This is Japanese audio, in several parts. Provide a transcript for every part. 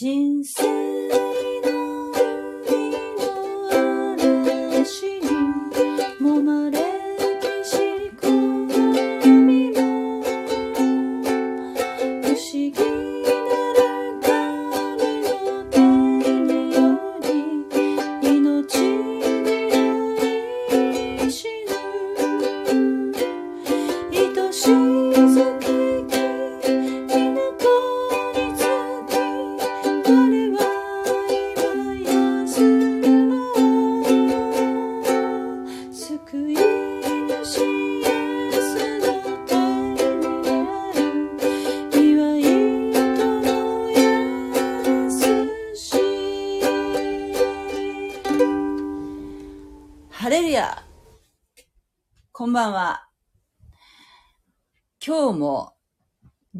人生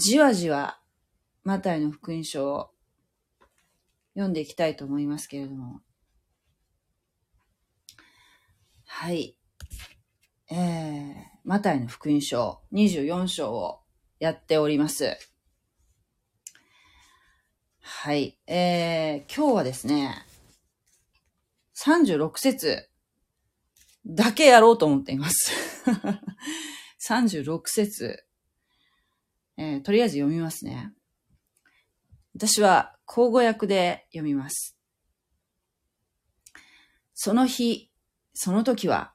じわじわマタイの福音書を読んでいきたいと思いますけれども。はい。えー、マタイの福音書24章をやっております。はい。えー、今日はですね、36節だけやろうと思っています。36節、えーとりあえず読みますね。私は口語訳で読みます。その日、その時は、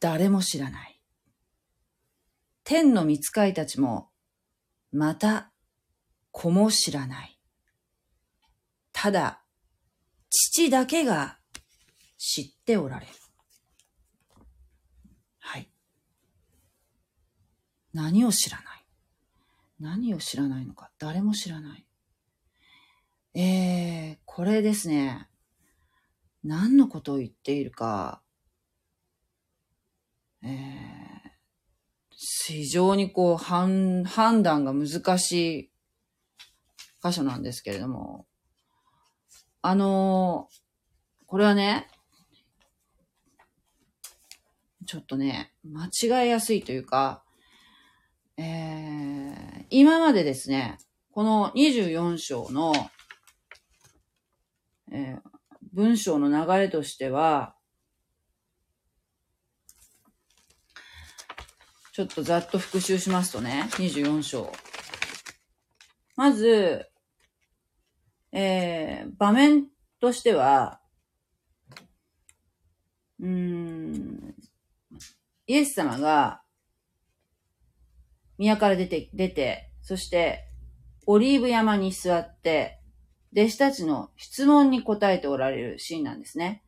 誰も知らない。天の御使いたちも、また、子も知らない。ただ、父だけが知っておられる。はい。何を知らない？何を知らないのか誰も知らない。えー、これですね。何のことを言っているか、えー、非常にこう、判、判断が難しい箇所なんですけれども、あのーこれはね、ちょっとね、間違いやすいというか、えー、今までですね、この24章の、えー文章の流れとしては、ちょっとざっと復習しますとね、24章。まず、えー、場面としては、うーん、イエス様が、宮から出て、出て、そして、オリーブ山に座って、弟子たちの質問に答えておられるシーンなんですね。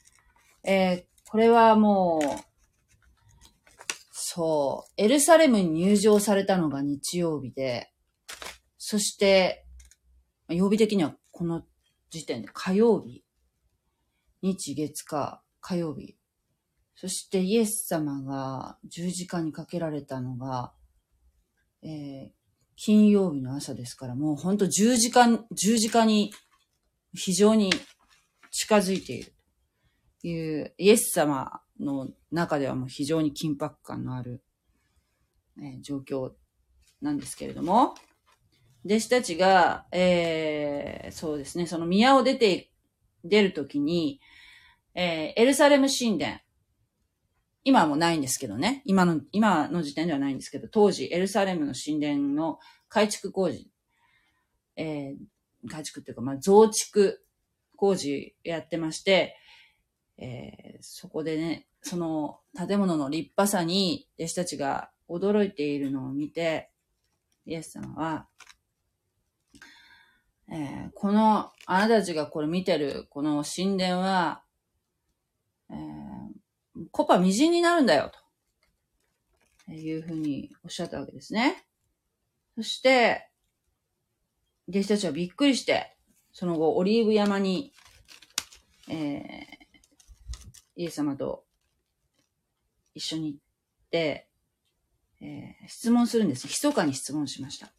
えーこれはもう、そう、エルサレムに入場されたのが日曜日で、そして、曜日的にはこの時点で火曜日、日月火火曜日、そしてイエス様が十字架にかけられたのが、えー金曜日の朝ですから、もう本当十字架、十字架に非常に近づいているという、イエス様の中ではもう非常に緊迫感のある、えー状況なんですけれども、弟子たちが、えーそうですね、その宮を出て、出るときに、えーエルサレム神殿、今はもうないんですけどね。今の、今の時点ではないんですけど、当時、エルサレムの神殿の改築工事、えー改築っていうか、まあ、増築工事やってまして、えーそこでね、その建物の立派さに弟子たちが驚いているのを見て、イエス様は、えーこの、あなたたちがこれ見てる、この神殿は、えーコパみじんになるんだよ、というふうにおっしゃったわけですね。そして、弟子たちはびっくりして、その後、オリーブ山に、えーイエス様と一緒に行って、えー質問するんです。密かに質問しました。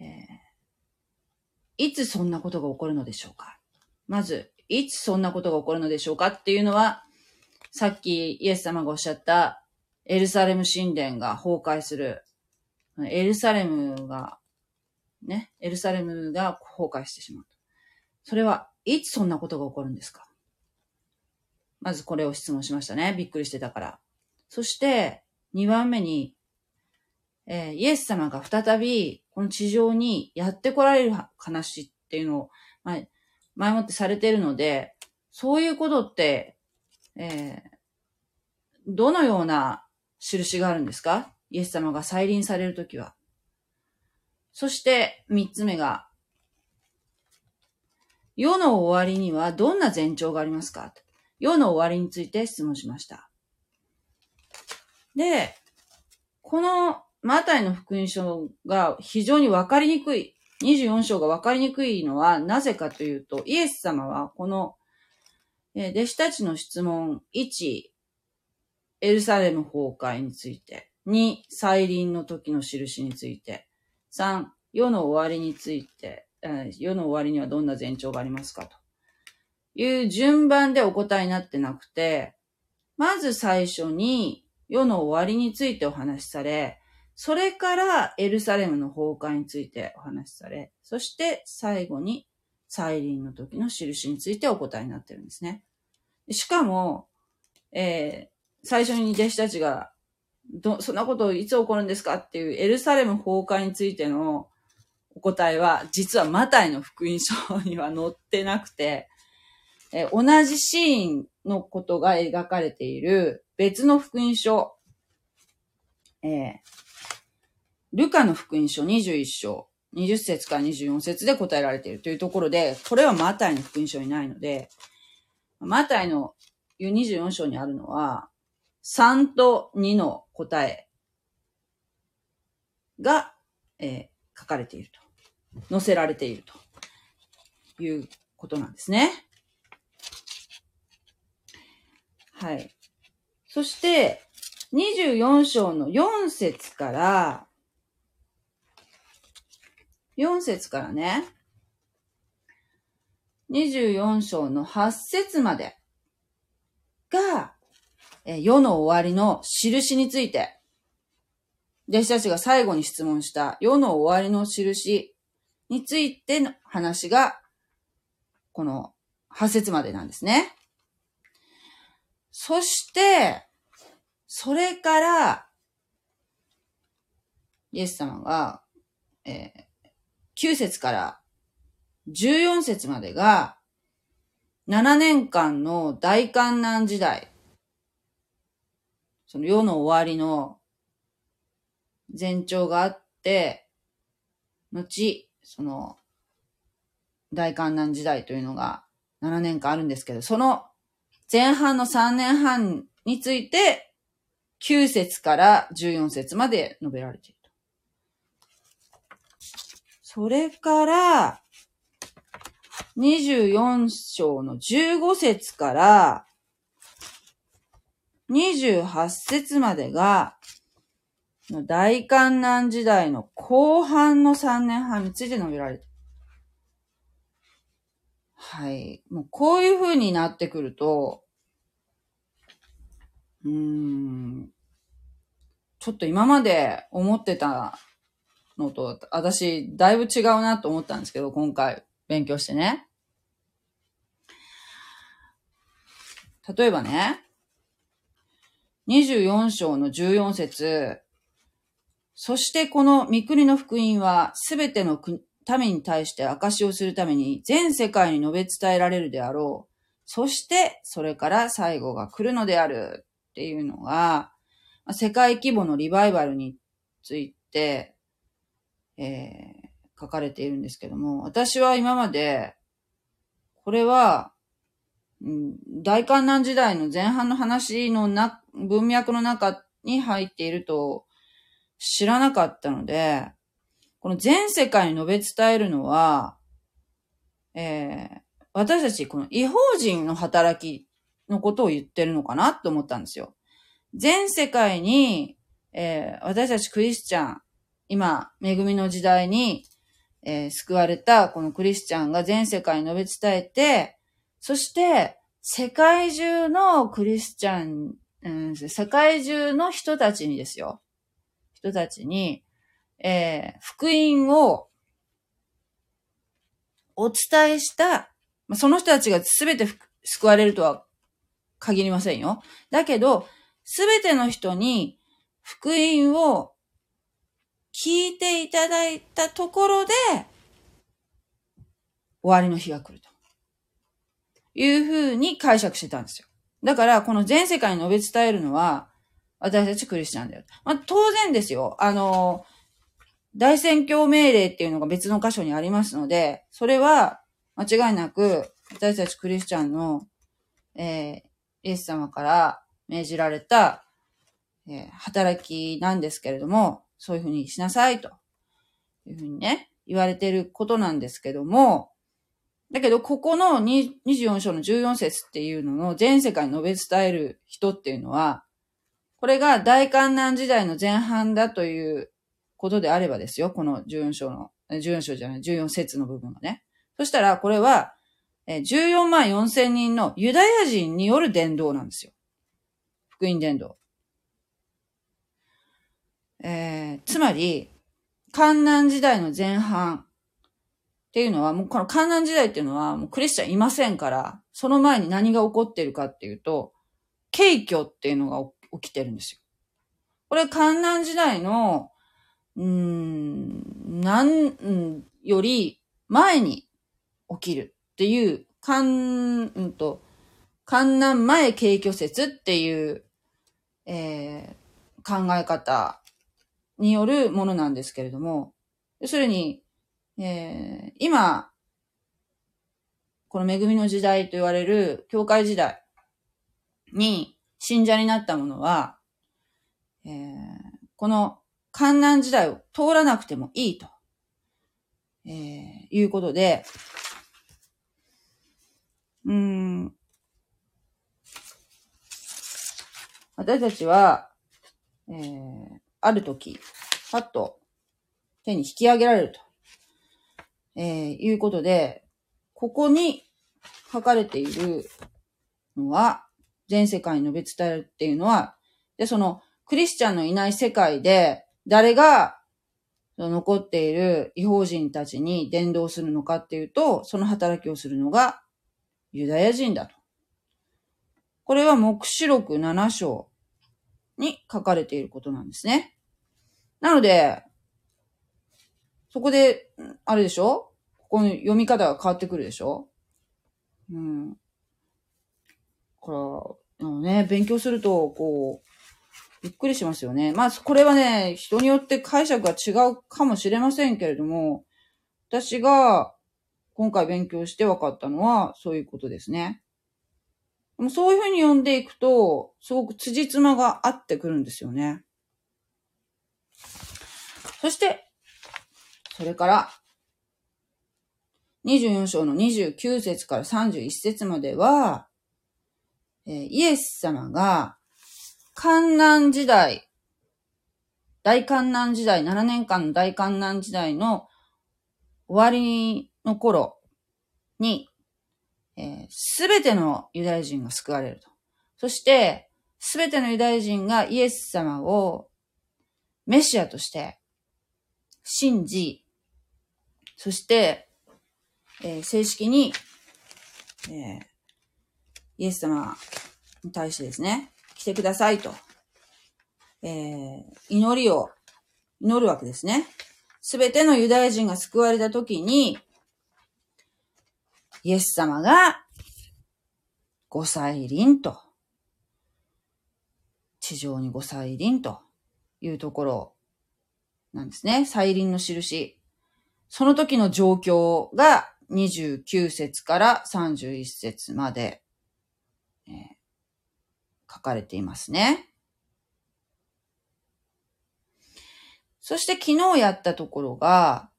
えーいつそんなことが起こるのでしょうかまず、いつそんなことが起こるのでしょうかっていうのは、さっきイエス様がおっしゃったエルサレム神殿が崩壊する。エルサレムがね、エルサレムが崩壊してしまう。それはいつそんなことが起こるんですか？まずこれを質問しましたね。びっくりしてたから。そして、2番目に、えー、イエス様が再び、この地上にやって来られる話っていうのを、まあ、前もってされているので、そういうことって、えー、どのような印があるんですか？イエス様が再臨されるときは。そして三つ目が、世の終わりにはどんな前兆がありますか？世の終わりについて質問しました。で、このマタイの福音書が非常にわかりにくい、24章がわかりにくいのはなぜかというと、イエス様はこの、弟子たちの質問1、エルサレム崩壊について、2、再臨の時の印について、3、世の終わりについて、世の終わりにはどんな前兆がありますかと。いう順番でお答えになってなくて、まず最初に世の終わりについてお話しされ、それからエルサレムの崩壊についてお話しされ、そして最後に再臨の時の印についてお答えになってるんですね。しかも、えー、最初に弟子たちがど、そんなこといつ起こるんですかっていうエルサレム崩壊についてのお答えは、実はマタイの福音書には載ってなくて、え同じシーンのことが描かれている別の福音書、えー、ルカの福音書21章、20節から24節で答えられているというところで、これはマタイの福音書にないので、マタイの24章にあるのは、3と2の答えが、えー、書かれていると。載せられているということなんですね。はい。そして、24章の4節から、4節からね、24章の8節までが、え世の終わりの印について、弟子たちが最後に質問した世の終わりの印についての話が、この8節までなんですね。そして、それから、イエス様が、えー、9節から14節までが、7年間の大観難時代その世の終わりの前兆があって、後、その、大観難時代というのが7年間あるんですけど、その前半の3年半について、9節から14節まで述べられている。それから、24章の15節から28節までが、大観難時代の後半の3年半について述べられてはい。もうこういう風になってくると、うーん、ちょっと今まで思ってたのと、私、だいぶ違うなと思ったんですけど、今回勉強してね。例えばね、24章の14節そしてこの三国の福音はすべての民に対して証をするために全世界に述べ伝えられるであろう。そしてそれから最後が来るのであるっていうのが、世界規模のリバイバルについて、えー、書かれているんですけども、私は今まで、これは大観難時代の前半の話のな、文脈の中に入っていると知らなかったので、この全世界に述べ伝えるのは、えー、私たちこの違法人の働きのことを言ってるのかなと思ったんですよ。全世界に、えー、私たちクリスチャン、今、恵みの時代に、えー、救われたこのクリスチャンが全世界に述べ伝えて、そして、世界中のクリスチャン、うん、世界中の人たちにですよ。人たちに、えー、福音をお伝えした、ま、その人たちが全て救われるとは限りませんよ。だけど、全ての人に福音を聞いていただいたところで、終わりの日が来ると。いうふうに解釈してたんですよ。だから、この全世界に述べ伝えるのは、私たちクリスチャンだよ。まあ、当然ですよ。あの、大宣教命令っていうのが別の箇所にありますので、それは間違いなく、私たちクリスチャンの、えー、イエス様から命じられた、えー、働きなんですけれども、そういうふうにしなさいというふうにね、言われてることなんですけども、だけど、ここの24章の14節っていうのの全世界に述べ伝える人っていうのは、これが大観難時代の前半だということであればですよ。この14章の、14章じゃない、14節の部分がね。そしたら、これは、14万4千人のユダヤ人による伝道なんですよ。福音伝道。えー、つまり、観難時代の前半っていうのは、もうこの観難時代っていうのは、もうクリスチャンいませんから、その前に何が起こってるかっていうと、景挙っていうのが起きてるんですよ。これ観難時代の、うん、なんより前に起きるっていう、観、うんと、観難前景挙説っていう、えー、考え方によるものなんですけれども、要するに、えー、今、この恵みの時代と言われる教会時代に信者になった者は、えー、この観難時代を通らなくてもいいと、えー、いうことで、うん、私たちは、えー、ある時、パッと手に引き上げられると。えー、いうことで、ここに書かれているのは、全世界に述べ伝えるっていうのは、で、その、クリスチャンのいない世界で、誰が残っている違法人たちに伝道するのかっていうと、その働きをするのがユダヤ人だと。これは目視録7章に書かれていることなんですね。なので、そこで、あれでしょ？ここの読み方が変わってくるでしょ？うん。これ、あのね、勉強すると、こう、びっくりしますよね。まあ、これはね、人によって解釈が違うかもしれませんけれども、私が今回勉強して分かったのは、そういうことですね。でもそういうふうに読んでいくと、すごく辻褄が合ってくるんですよね。そして、それから、24章の29節から31節までは、えー、イエス様が、観難時代、大観難時代、7年間の大観難時代の終わりの頃に、す、え、べ、ー、てのユダヤ人が救われると。そして、すべてのユダヤ人がイエス様をメシアとして信じ、そして、えー、正式に、えー、イエス様に対してですね、来てくださいと、えー、祈りを祈るわけですね。すべてのユダヤ人が救われたときに、イエス様がご再臨と、地上にご再臨というところなんですね。再臨の印。その時の状況が29節から31節まで、えー、書かれていますね。そして昨日やったところが、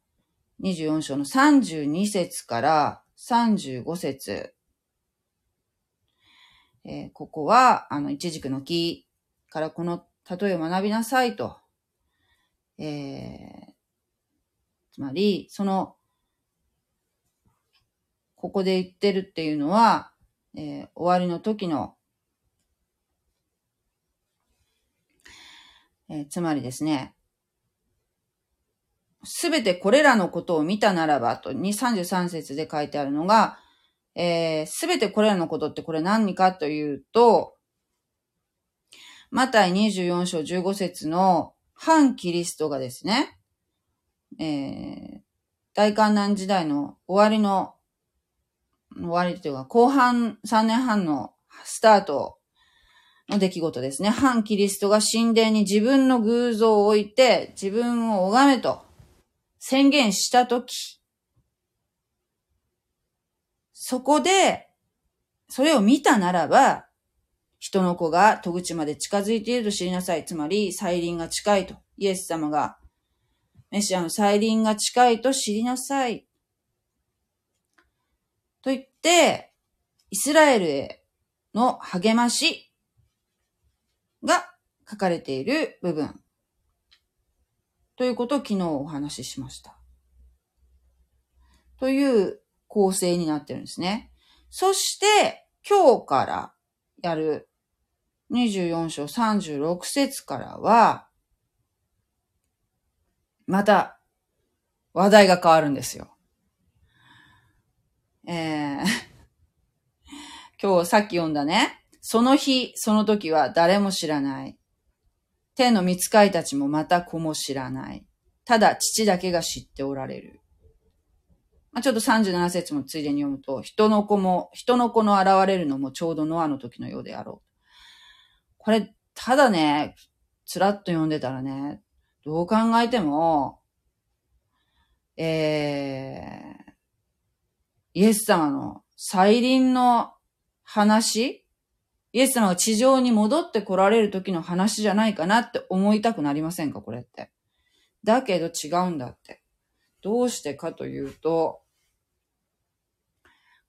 24章の32節から35節。えー、ここは、あの、一軸の木からこの例えを学びなさいと。えー、つまり、その、ここで言ってるっていうのは、えー、終わりの時の、えー、つまりですね、すべてこれらのことを見たならばと、33節で書いてあるのが、す、えー、べ、てこれらのことってこれ何かというと、マタイ24章15節の反キリストがですね、えー、大観難時代の終わりの、終わりというか、後半3年半のスタートの出来事ですね。反キリストが神殿に自分の偶像を置いて、自分を拝めと宣言したとき、そこで、それを見たならば、人の子が戸口まで近づいていると知りなさい。つまり、再臨が近いと。イエス様が、メシアの再臨が近いと知りなさい。と言って、イスラエルへの励ましが書かれている部分。ということを昨日お話ししました。という構成になってるんですね。そして、今日からやる24章36節からは、また話題が変わるんですよ。えー、今日さっき読んだね、その日、その時は誰も知らない。天の見つかいたちもまた子も知らない。ただ父だけが知っておられる。まあ、ちょっと37節もついでに読むと、人の子も、人の子の現れるのもちょうどノアの時のようであろう。これ、ただね、つらっと読んでたらね、どう考えても、えー、イエス様の再臨の話イエス様が地上に戻って来られる時の話じゃないかなって思いたくなりませんかこれって。だけど違うんだって。どうしてかというと、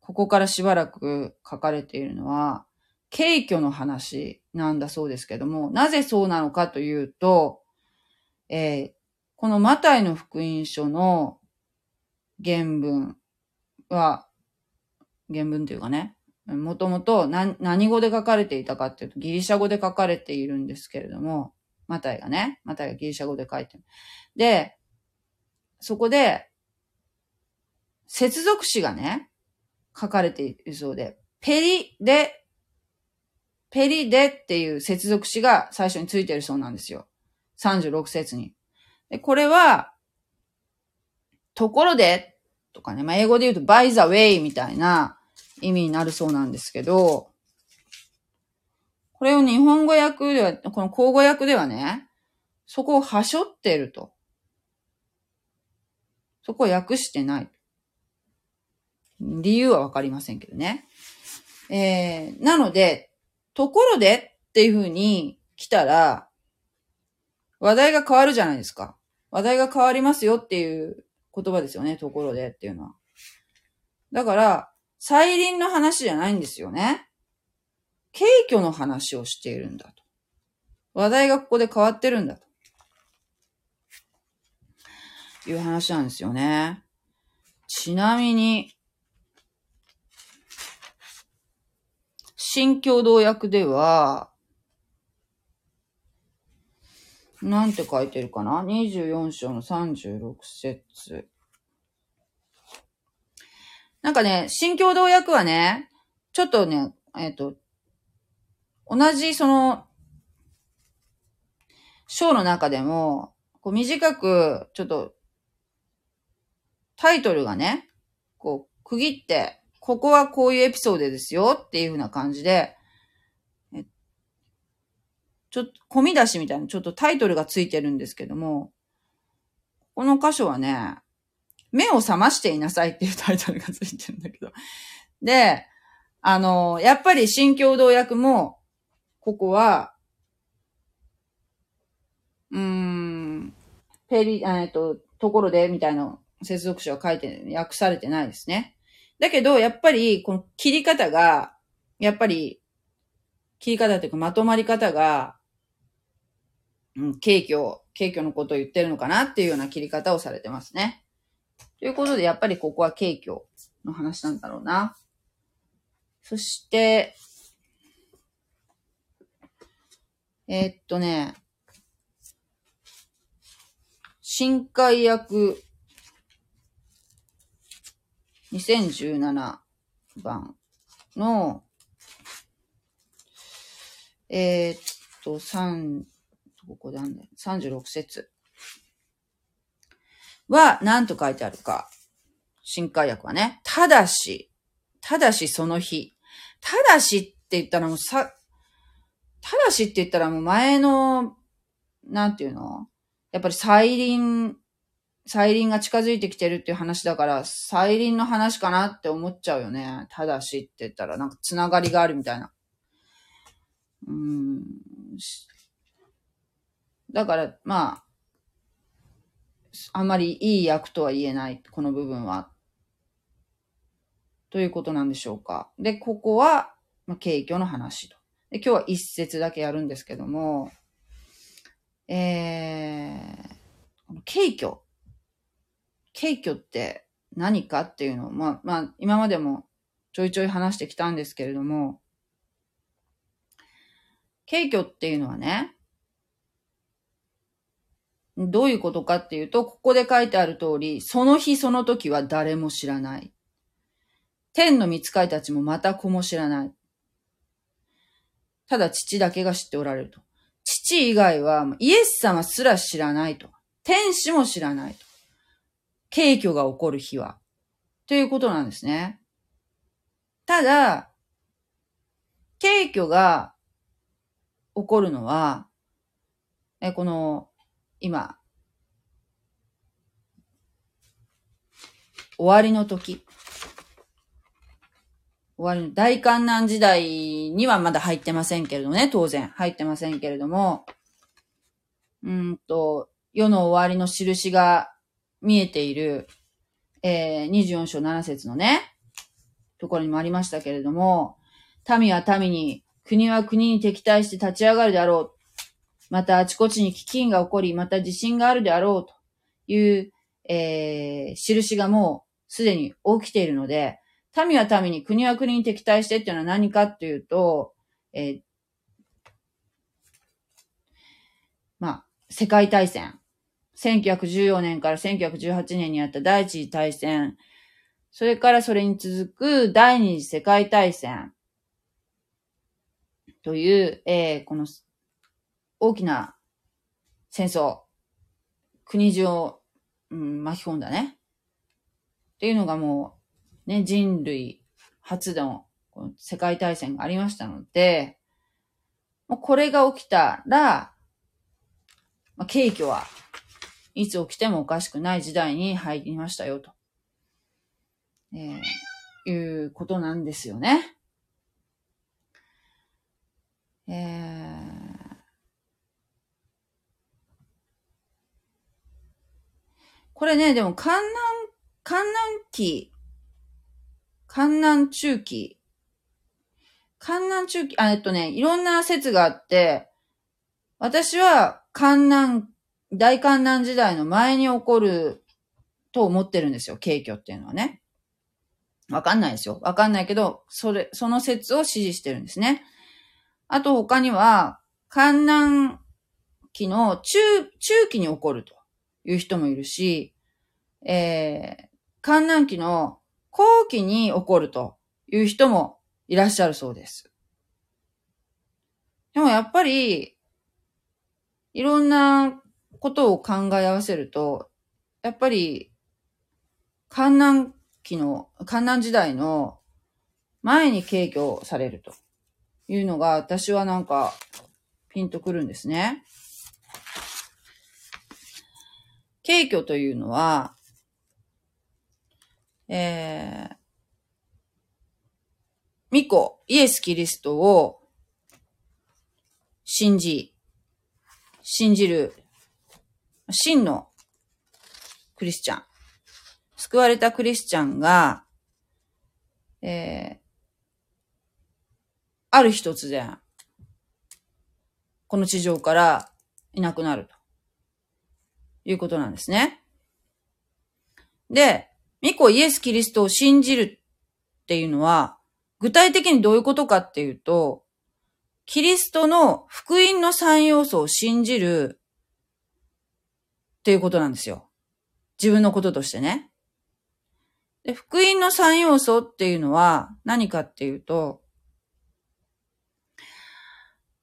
ここからしばらく書かれているのは、軽挙の話なんだそうですけども、なぜそうなのかというと、えー、このマタイの福音書の原文は、原文というかね、もともと何語で書かれていたかっていうとギリシャ語で書かれているんですけれども、マタイがね、マタイがギリシャ語で書いてる。で、そこで、接続詞がね、書かれているそうで、ペリで、ペリでっていう接続詞が最初についてるそうなんですよ。36節に。で、これは、ところでとかね、まあ、英語で言うと by the way みたいな意味になるそうなんですけど、これを日本語訳では、この口語訳ではね、そこをはしょってると。そこを訳してない。理由はわかりませんけどね。えー、なので、ところでっていう風に来たら、話題が変わるじゃないですか。話題が変わりますよっていう言葉ですよね、ところでっていうのは。だから、再臨の話じゃないんですよね。軽挙の話をしているんだと。話題がここで変わってるんだと。いう話なんですよね。ちなみに、新共同訳では、なんて書いてるかな ?24 章の36節。なんかね、新共同訳はね、ちょっとね、えっ、ー、と、同じその、章の中でも、こう短く、ちょっと、タイトルがね、こう、区切って、ここはこういうエピソードですよっていう風な感じで、ちょっと、込み出しみたいな、ちょっとタイトルがついてるんですけども、この箇所はね、目を覚ましていなさいっていうタイトルがついてるんだけど。で、あの、やっぱり新共同訳も、ここは、うーん、ペリ、えっと、ところで、みたいな接続詞は書いて、訳されてないですね。だけど、やっぱり、この切り方が、やっぱり、切り方というかまとまり方が、うん、軽挙、軽挙のことを言ってるのかなっていうような切り方をされてますね。ということで、やっぱりここは軽挙の話なんだろうな。そして、えー、っとね、新海役2017番の、えー、っと、3、ここなんだよ。36節は何と書いてあるか。新海訳はね。ただし、ただしその日。ただしって言ったらもうさ、ただしって言ったらもう前の、なんていうの？やっぱり再臨、再臨が近づいてきてるっていう話だから、再臨の話かなって思っちゃうよね。ただしって言ったらなんかつながりがあるみたいな。うん。だから、まあ、あんまりいい役とは言えない、この部分は。ということなんでしょうか。で、ここは、まあ、軽挙の話と。で、今日は一節だけやるんですけども、えー、軽挙。軽挙って何か？っていうのを、まあ、まあ、今までもちょいちょい話してきたんですけれども、軽挙っていうのはね、どういうことかっていうと、ここで書いてある通り、その日その時は誰も知らない。天の見使いたちもまた子も知らない。ただ父だけが知っておられると。父以外はイエス様すら知らないと。天使も知らないと。軽挙が起こる日は。ということなんですね。ただ、軽挙が起こるのは、え、この今、終わりの時。終わりの大観難時代にはまだ入ってませんけれどもね、当然入ってませんけれども、うんと、世の終わりの印が見えている、えー、24章7節のね、ところにもありましたけれども、民は民に、国は国に敵対して立ち上がるであろう。またあちこちに飢饉が起こり、また地震があるであろうという、えー、印がもうすでに起きているので、民は民に国は国に敵対してっていうのは何かっていうと、えー、まあ、世界大戦。1914年から1918年にあった第一次大戦。それからそれに続く第二次世界大戦。という、えー、この大きな戦争、国中を、うん、巻き込んだね。っていうのがもう、ね、人類初のこの世界大戦がありましたので、もうこれが起きたら、まあ、景挙はいつ起きてもおかしくない時代に入りましたよ、と、えー、いうことなんですよね。えーこれね、でも、観南、観南期、観南中期、観南中期、あ、えっとね、いろんな説があって、私は観南、大観南時代の前に起こると思ってるんですよ、景挙っていうのはね。わかんないですよ。わかんないけど、それ、その説を支持してるんですね。あと他には、観南期の中、中期に起こると。いう人もいるし、えー、観南期の後期に起こるという人もいらっしゃるそうです。でもやっぱり、いろんなことを考え合わせると、やっぱり、観南期の、観南時代の前に軽挙されるというのが私はなんかピンとくるんですね。軽挙というのは、えー、ミコ、イエス・キリストを信じ、信じる、真のクリスチャン、救われたクリスチャンが、えー、ある日突然、この地上からいなくなると。いうことなんですね。で、ミコイエス・キリストを信じるっていうのは、具体的にどういうことかっていうと、キリストの福音の三要素を信じるっていうことなんですよ。自分のこととしてね。で、福音の三要素っていうのは何かっていうと、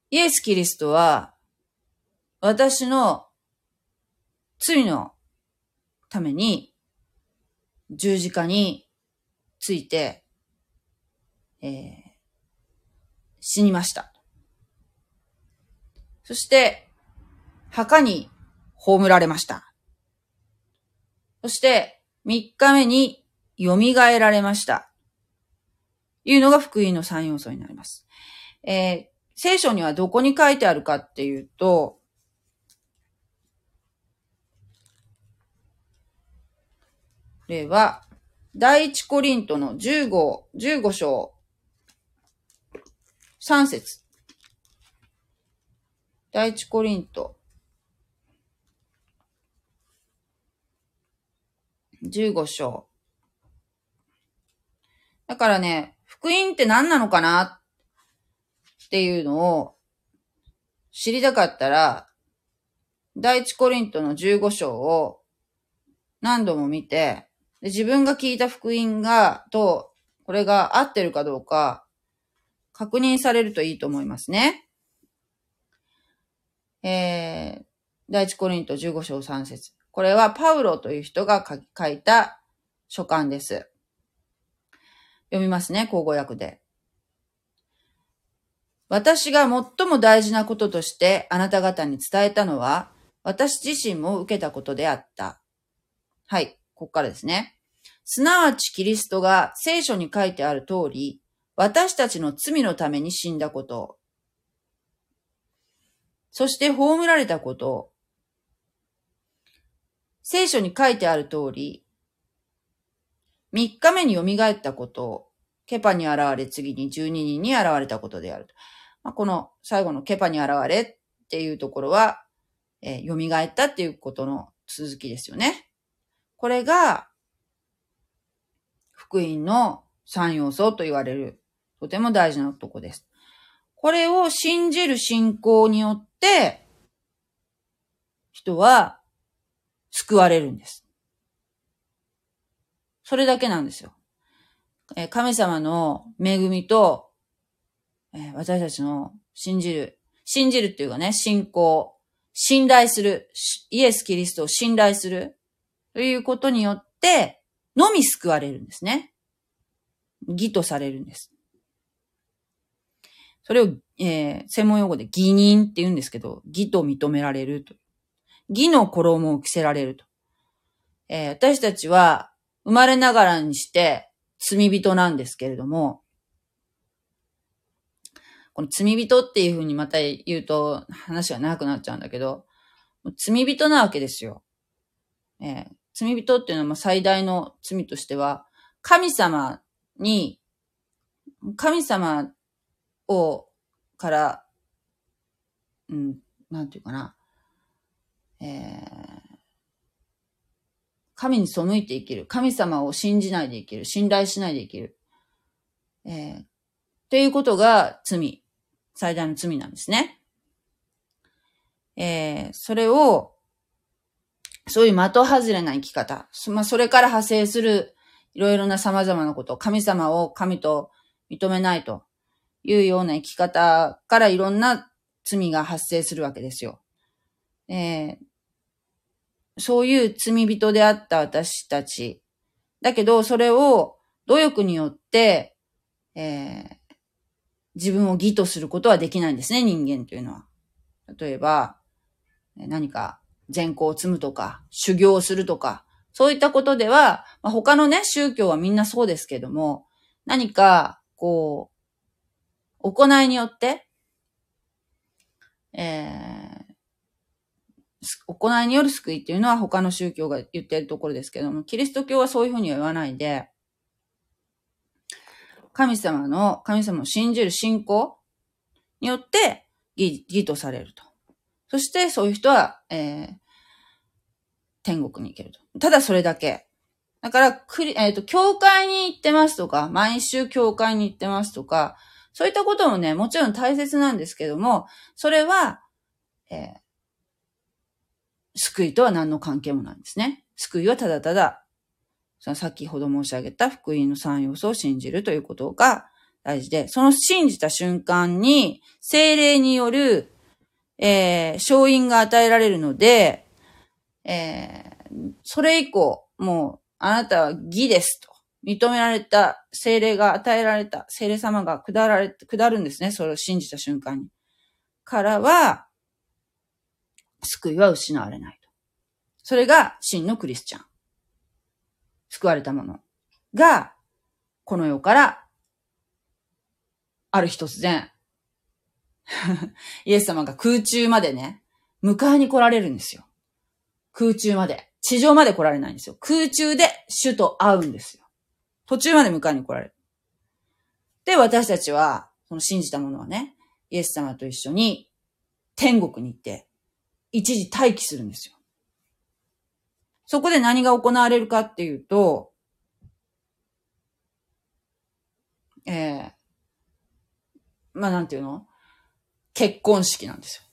イエス・キリストは私の罪のために十字架について、えー、死にました。そして、墓に葬られました。そして、三日目に蘇られました。いうのが福音の三要素になります。えー、聖書にはどこに書いてあるかっていうと、例は、第一コリントの15、15章、3節第一コリント、15章。だからね、福音って何なのかなっていうのを知りたかったら、第一コリントの15章を何度も見て、で自分が聞いた福音が、と、これが合ってるかどうか、確認されるといいと思いますね。えー、第一コリント15章3節これはパウロという人が書いた書簡です。読みますね、口語訳で。私が最も大事なこととしてあなた方に伝えたのは、私自身も受けたことであった。はい、ここからですね。すなわちキリストが聖書に書いてある通り、私たちの罪のために死んだこと、そして葬られたこと、聖書に書いてある通り、三日目に蘇ったことを、ケパに現れ、次に十二人に現れたことである。まあ、この最後のケパに現れっていうところは、えー、蘇ったっていうことの続きですよね。これが、福音の三要素と言われる、とても大事なとこです。これを信じる信仰によって、人は救われるんです。それだけなんですよ。え神様の恵みと、え私たちの信じる、信じるっていうかね、信仰、信頼する、イエス・キリストを信頼するということによって、のみ救われるんですね。義とされるんです。それを、えー、専門用語で義人って言うんですけど、義と認められると。義の衣を着せられると。えー、私たちは生まれながらにして罪人なんですけれども、この罪人っていうふうにまた言うと話が長くなっちゃうんだけど、罪人なわけですよ。えー、罪人っていうのは最大の罪としては、神様に、神様を、から、うん、なんていうかな、えー、神に背いて生きる。神様を信じないで生きる。信頼しないで生きる。えー、っていうことが罪。最大の罪なんですね。えー、それを、そういう的外れな生き方。まあ、それから派生するいろいろな様々なこと。神様を神と認めないというような生き方からいろんな罪が発生するわけですよ。えー、そういう罪人であった私たち。だけど、それを努力によって、えー、自分を義とすることはできないんですね、人間というのは。例えば、何か善行を積むとか、修行をするとか、そういったことでは、まあ、他のね、宗教はみんなそうですけども、何か、こう、行いによって、えー、行いによる救いっていうのは他の宗教が言っているところですけども、キリスト教はそういうふうには言わないで、神様の、神様を信じる信仰によって義、義とされると。そしてそういう人は、えー、天国に行けると。ただそれだけ。だから、くり、えっ、ー、と、教会に行ってますとか、毎週教会に行ってますとか、そういったこともね、もちろん大切なんですけども、それは、えー、救いとは何の関係もないんですね。救いはただただ、その先ほど申し上げた福音の三要素を信じるということが大事で、その信じた瞬間に、精霊による、えー、勝因が与えられるので、えー、それ以降、もう、あなたは義ですと。認められた、精霊が与えられた、精霊様が下られ、下るんですね。それを信じた瞬間に。からは、救いは失われないと。それが真のクリスチャン。救われたものが、この世からある日突然、イエス様が空中までね、迎えに来られるんですよ。空中まで。地上まで来られないんですよ。空中で主と会うんですよ。途中まで迎えに来られる。で、私たちは、その信じた者はね、イエス様と一緒に天国に行って、一時待機するんですよ。そこで何が行われるかっていうと、ええまあなんていうの？結婚式なんですよ。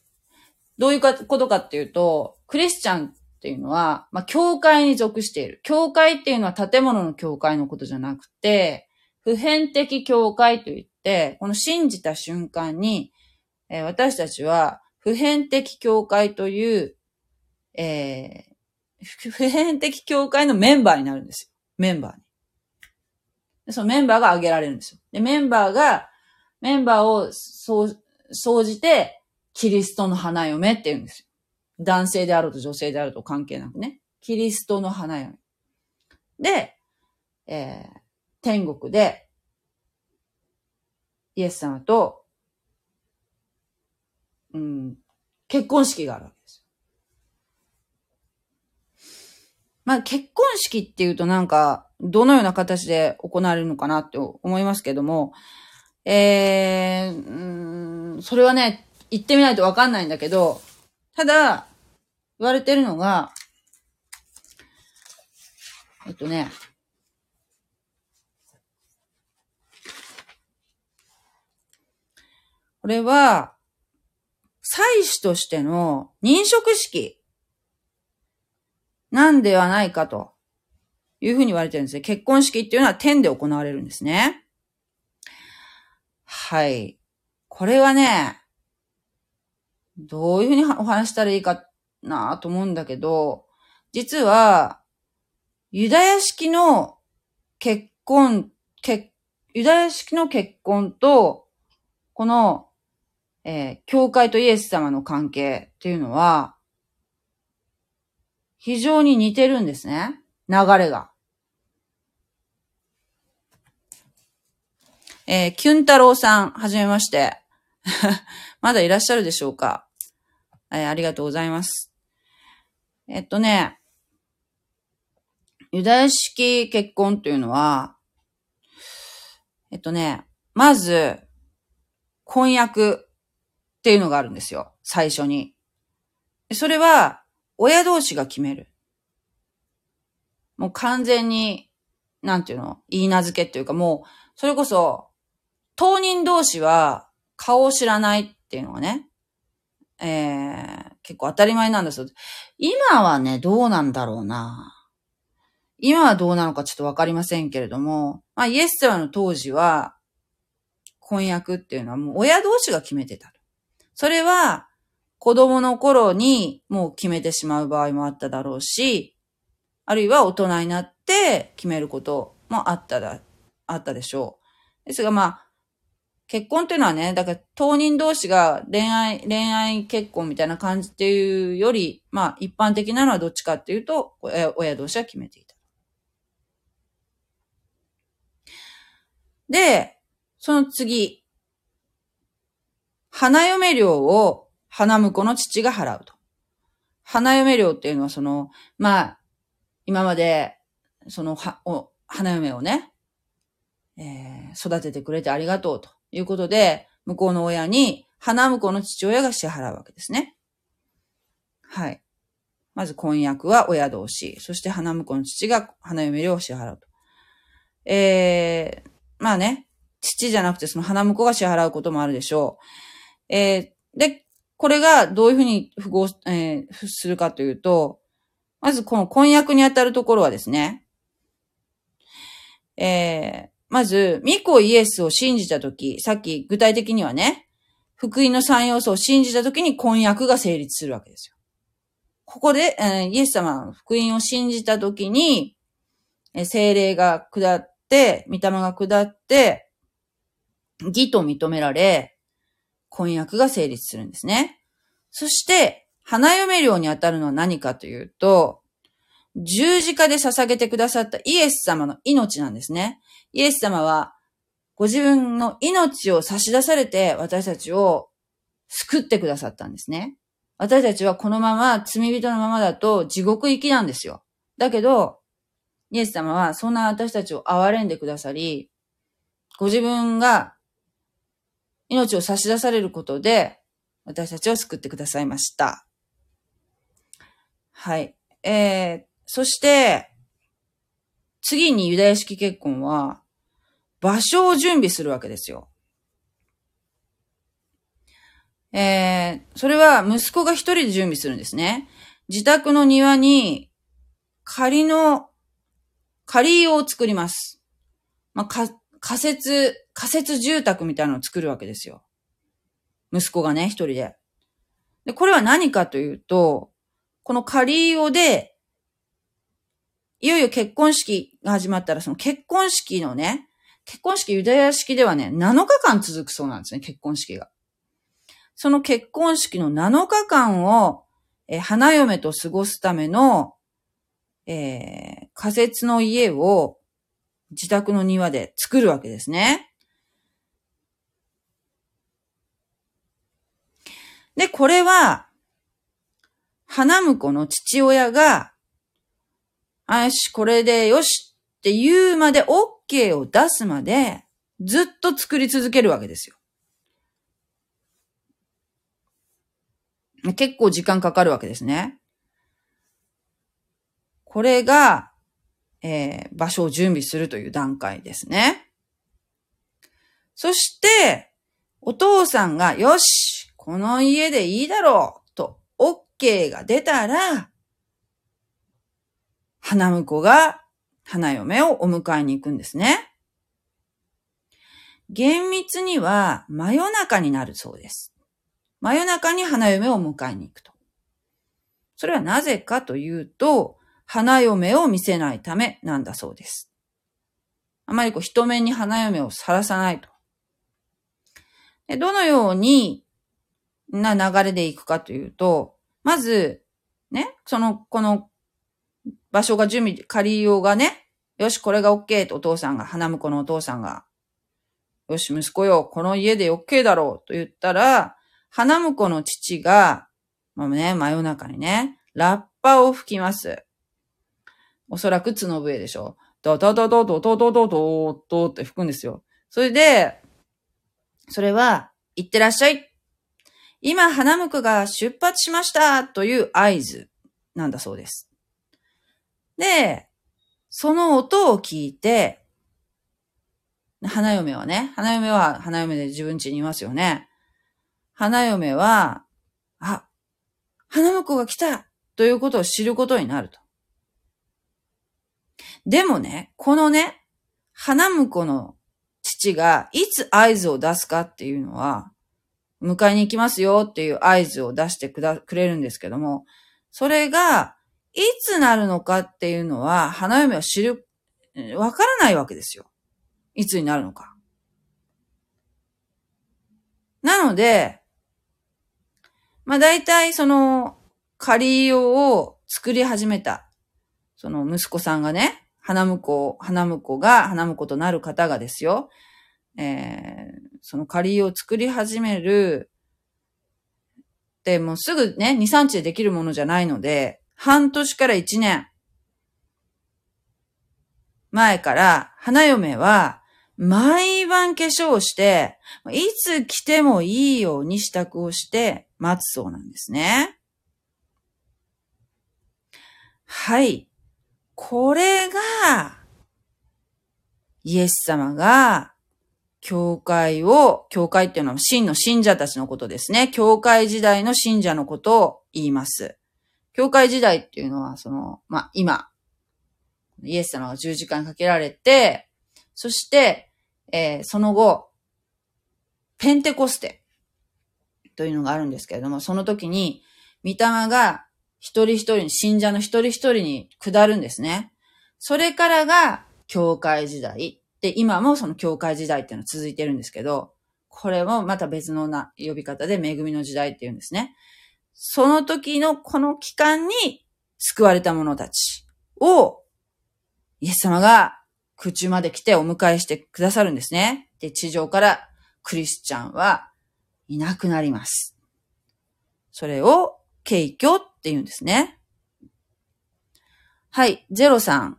どういうことかっていうと、クリスチャンっていうのは、まあ教会に属している。教会っていうのは建物の教会のことじゃなくて、普遍的教会といって、この信じた瞬間に、えー、私たちは普遍的教会という、えー、普遍的教会のメンバーになるんですよ。メンバーに。そのメンバーが挙げられるんですよ。で、メンバーがメンバーをそう総じて、キリストの花嫁って言うんですよ。男性であると女性であると関係なくね。キリストの花嫁。で、えー、天国で、イエス様と、うん、結婚式があるわけですまあ、結婚式っていうとなんか、どのような形で行われるのかなって思いますけども、えー、うん、それはね、言ってみないとわかんないんだけど、ただ、言われてるのが、えっとね、これは、祭祀としての認職式なんではないかというふうに言われてるんですね。結婚式っていうのは天で行われるんですね。はい。これはね、どういうふうにお話したらいいかなと思うんだけど、実は、ユダヤ式の結婚、結、ユダヤ式の結婚と、この、えー、教会とイエス様の関係っていうのは、非常に似てるんですね。流れが。えー、キュン太郎さん、はじめまして。まだいらっしゃるでしょうか？えー、ありがとうございます。えっとね、ユダヤ式結婚っていうのは、えっとね、まず、婚約っていうのがあるんですよ。最初に。それは、親同士が決める。もう完全に、なんていうの、言い名付けっていうかもう、それこそ、当人同士は顔を知らないっていうのがね、えー、結構当たり前なんですよ。今はね、どうなんだろうな。今はどうなのかちょっとわかりませんけれども、まあ、イエス様の当時は、婚約っていうのはもう親同士が決めてた。それは、子供の頃にもう決めてしまう場合もあっただろうし、あるいは大人になって決めることもあっただ、あったでしょう。ですがまあ、結婚っていうのはね、だから当人同士が恋愛、恋愛結婚みたいな感じっていうより、まあ一般的なのはどっちかっていうと、親同士は決めていた。で、その次、花嫁料を花婿の父が払うと。花嫁料っていうのはその、まあ、今まで、その、は、お、花嫁をね、えー、育ててくれてありがとうと。いうことで、向こうの親に、花婿の父親が支払うわけですね。はい。まず婚約は親同士、そして花婿の父が花嫁料を支払うと。えー、まあね、父じゃなくてその花婿が支払うこともあるでしょう。えー、で、これがどういうふうに符合、えーするかというと、まずこの婚約にあたるところはですね、えー、まず、ミコイエスを信じたとき、さっき具体的にはね、福音の三要素を信じたときに婚約が成立するわけですよ。ここで、えーイエス様福音を信じたときに、えー精霊が下って、御霊が下って、義と認められ、婚約が成立するんですね。そして、花嫁料に当たるのは何かというと、十字架で捧げてくださったイエス様の命なんですね。イエス様は、ご自分の命を差し出されて私たちを救ってくださったんですね。私たちはこのまま罪人のままだと地獄行きなんですよ。だけど、イエス様はそんな私たちを憐れんでくださり、ご自分が命を差し出されることで私たちを救ってくださいました。はい。えー、そして、次にユダヤ式結婚は、場所を準備するわけですよ。えー、それは息子が一人で準備するんですね。自宅の庭に仮の、仮を作ります。まあ、か、仮設、仮設住宅みたいなのを作るわけですよ。息子がね、一人で。で、これは何かというと、この仮をで、いよいよ結婚式が始まったら、その結婚式のね、結婚式ユダヤ式ではね、7日間続くそうなんですね、結婚式が。その結婚式の7日間を、えー花嫁と過ごすための、えー仮設の家を自宅の庭で作るわけですね。で、これは、花婿の父親が、あよし、これでよしって言うまで OK を出すまで、ずっと作り続けるわけですよ。結構時間かかるわけですね。これが、えー場所を準備するという段階ですね。そして、お父さんが、よし、この家でいいだろう、と、OK が出たら、花婿が花嫁をお迎えに行くんですね。厳密には真夜中になるそうです。真夜中に花嫁を迎えに行くと。それはなぜかというと、花嫁を見せないためなんだそうです。あまりこう人目に花嫁をさらさないと。でどのようにな流れでいくかというと、まず、ね、その、この場所が準備、借りようがね、よし、これが OK とお父さんが、花婿のお父さんが、よし、息子よ、この家で OK だろうと言ったら、花婿の父が、まあね、真夜中にね、ラッパを吹きます。おそらく角笛でしょ。ドドドドドドドドドドって吹くんですよ。それで、それは、行ってらっしゃい。今、花婿が出発しましたという合図なんだそうです。で、その音を聞いて、花嫁はね、花嫁は花嫁で自分家にいますよね。花嫁は、あ、花婿が来たということを知ることになると。でもね、このね、花婿の父がいつ合図を出すかっていうのは、迎えに行きますよっていう合図を出してくだ、くれるんですけども、それが、いつなるのかっていうのは、花嫁は知る、わからないわけですよ。いつになるのか。なので、まあ大体その、仮用を作り始めた、その息子さんがね、花婿、花婿が、花婿となる方がですよ、えー、その仮用を作り始める、で、もうすぐね、2、3日でできるものじゃないので、半年から1年前から花嫁は毎晩化粧をして、いつ来てもいいように支度をして待つそうなんですね。はい。これが、イエス様が教会を、教会っていうのは真の信者たちのことですね。教会時代の信者のことを言います。教会時代っていうのは、その、まあ、今、イエス様が十字架にかけられて、そして、えー、その後、ペンテコステというのがあるんですけれども、その時に、御霊が一人一人に、信者の一人一人に下るんですね。それからが、教会時代。で、今もその教会時代っていうのは続いてるんですけど、これもまた別のな呼び方で恵みの時代っていうんですね。その時のこの期間に救われた者たちを、イエス様が空中まで来てお迎えしてくださるんですね。で、地上からクリスチャンはいなくなります。それを、敬虚って言うんですね。はい、ゼロさん、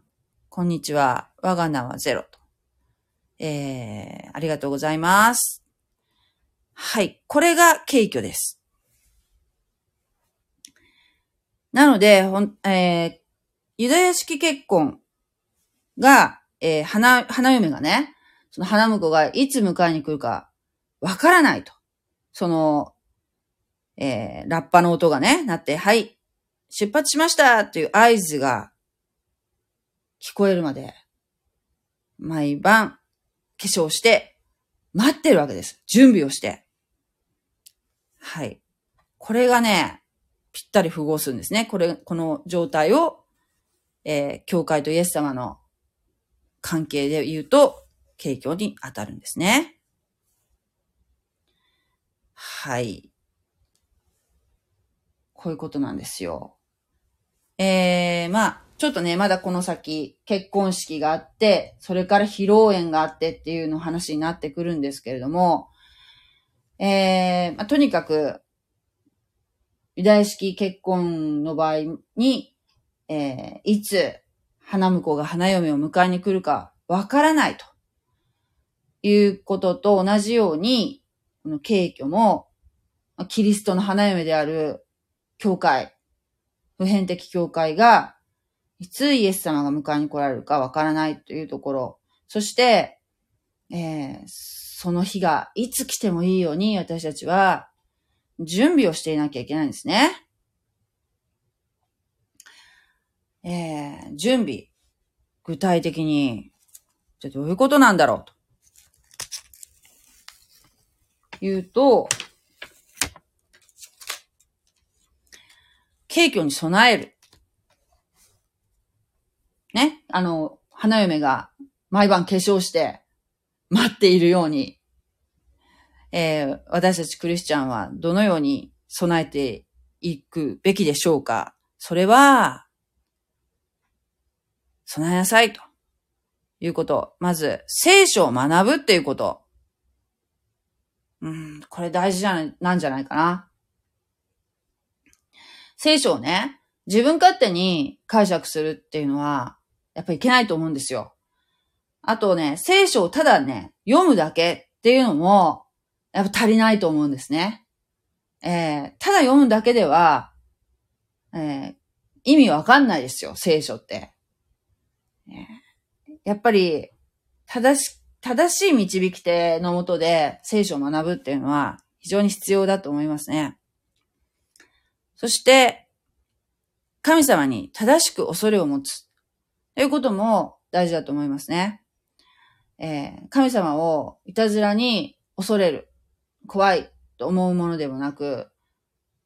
こんにちは。我が名はゼロと。えー、ありがとうございます。はい、これが敬虚です。なので、ほん、えー、ユダヤ式結婚が、えー、花、花嫁がね、その花婿がいつ迎えに来るかわからないと。その、えー、ラッパの音がね、なって、はい、出発しましたっていう合図が聞こえるまで、毎晩化粧して、待ってるわけです。準備をして。はい。これがね、ぴったり符合するんですね。これ、この状態を、えー、教会とイエス様の関係で言うと、景況に当たるんですね。はい。こういうことなんですよ。えー、まあ、ちょっとね、まだこの先、結婚式があって、それから披露宴があってっていうの話になってくるんですけれども、えー、まあ、とにかく、ユダヤ式結婚の場合に、えー、いつ花婿が花嫁を迎えに来るかわからないということと同じように、この敬虚も、キリストの花嫁である教会、普遍的教会が、いつイエス様が迎えに来られるかわからないというところ、そして、えー、その日がいつ来てもいいように私たちは準備をしていなきゃいけないんですね。えー、準備。具体的に、じゃどういうことなんだろうと。言うと、景挙に備える。ね？あの、花嫁が毎晩化粧して待っているように、えー、私たちクリスチャンはどのように備えていくべきでしょうか？それは、備えなさいということ。まず、聖書を学ぶっていうこと。うん、これ大事じゃないなんじゃないかな。聖書をね、自分勝手に解釈するっていうのは、やっぱいけないと思うんですよ。あとね、聖書をただね、読むだけっていうのも、やっぱ足りないと思うんですね。えー、ただ読むだけでは、えー、意味わかんないですよ、聖書って。え、やっぱり、正し、正しい導き手のもとで聖書を学ぶっていうのは非常に必要だと思いますね。そして、神様に正しく恐れを持つ。ということも大事だと思いますね。えー、神様をいたずらに恐れる。怖いと思うものでもなく、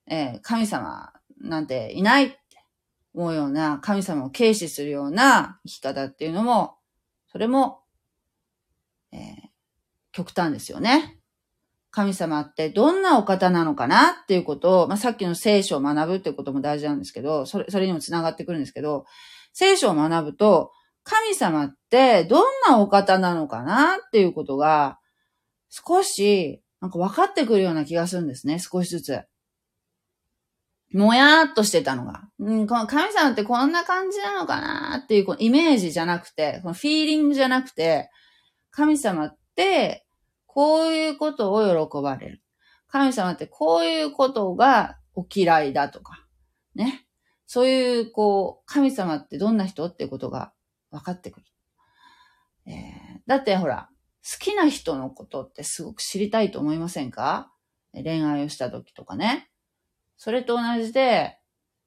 えー、神様なんていないって思うような、神様を軽視するような生き方っていうのも、それも、えー、極端ですよね。神様ってどんなお方なのかなっていうことを、まあ、さっきの聖書を学ぶっていうことも大事なんですけど、それ、それにも繋がってくるんですけど、聖書を学ぶと、神様ってどんなお方なのかなっていうことが、少し、なんか分かってくるような気がするんですね、少しずつ。もやーっとしてたのが。うん、この神様ってこんな感じなのかなっていうこのイメージじゃなくて、このフィーリングじゃなくて、神様ってこういうことを喜ばれる。神様ってこういうことがお嫌いだとか、ね。そういう、こう、神様ってどんな人ってことが分かってくる。えー、だってほら、好きな人のことってすごく知りたいと思いませんか？恋愛をした時とかね。それと同じで、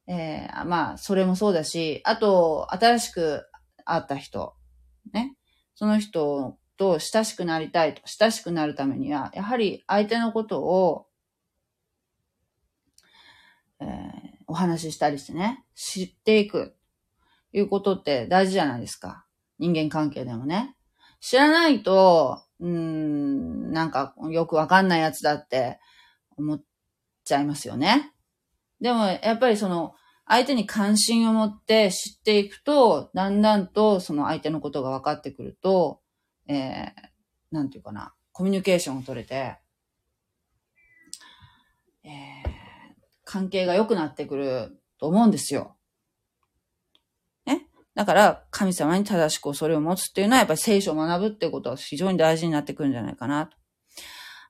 えー、まあ、それもそうだし、あと、新しく会った人、ね。その人と親しくなりたいと、親しくなるためには、やはり相手のことを、えー、お話ししたりしてね、知っていく、いうことって大事じゃないですか。人間関係でもね。知らないと、うん、なんかよくわかんないやつだって思っちゃいますよね。でも、やっぱりその、相手に関心を持って知っていくと、だんだんとその相手のことが分かってくると、えー、なんていうかな、コミュニケーションを取れて、えー、関係が良くなってくると思うんですよ。ね。だから、神様に正しくそれを持つっていうのは、やっぱり聖書を学ぶっていうことは非常に大事になってくるんじゃないかなと。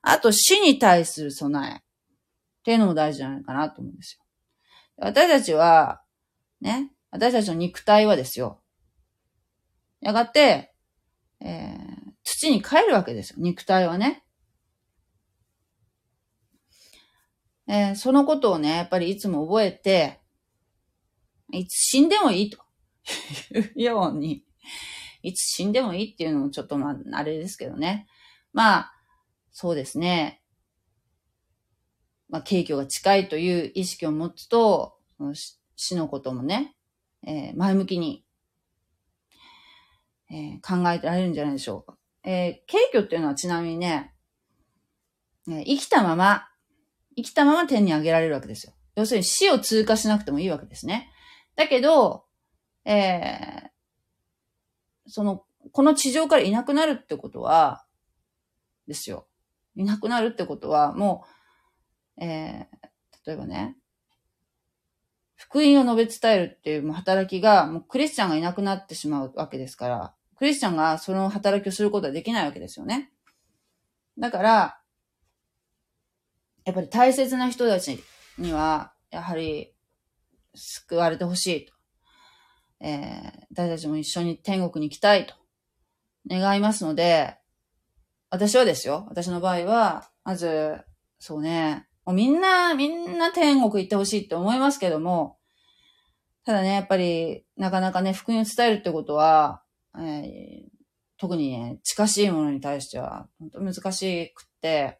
あと、死に対する備えっていうのも大事じゃないかなと思うんですよ。私たちは、ね、私たちの肉体はですよ。やがて、えー、土に帰るわけですよ。肉体はね。えー、そのことをね、やっぱりいつも覚えて、いつ死んでもいいと いうように、いつ死んでもいいっていうのもちょっとまあ、あれですけどね。まあ、そうですね。まあ、景挙が近いという意識を持つと、の死のこともね、えー、前向きに、えー、考えられるんじゃないでしょうか。えー、景挙っていうのはちなみにね、え生きたまま、生きたまま天に上げられるわけですよ。要するに死を通過しなくてもいいわけですね。だけど、えその、この地上からいなくなるってことは、ですよ。いなくなるってことは、もう、えー、例えばね、福音を述べ伝えるっていう働きが、もうクリスチャンがいなくなってしまうわけですから、クリスチャンがその働きをすることはできないわけですよね。だから、やっぱり大切な人たちには、やはり、救われてほしいと。えー、私たちも一緒に天国に行きたいと願いますので、私はですよ。私の場合は、まず、そうね、もうみんな、みんな天国行ってほしいって思いますけども、ただね、やっぱり、なかなかね、福音を伝えるってことは、えー、特にね、近しいものに対しては、本当難しくって、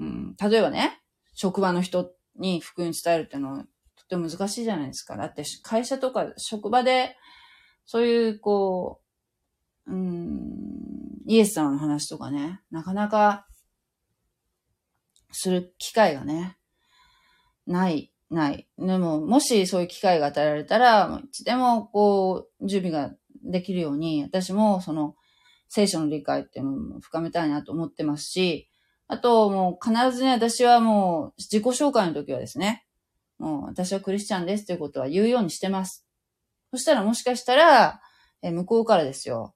うん、例えばね、職場の人に福音伝えるっていうのは、とても難しいじゃないですか。だって、会社とか職場で、そういう、こう、うん、イエス様の話とかね、なかなかする機会がね、ない、ない。でも、もしそういう機会が与えられたら、いつでもこう、準備ができるように、私もその、聖書の理解っていうのを深めたいなと思ってますし、あと、もう必ずね、私はもう、自己紹介の時はですね、もう、私はクリスチャンですということは言うようにしてます。そしたらもしかしたら、え向こうからですよ、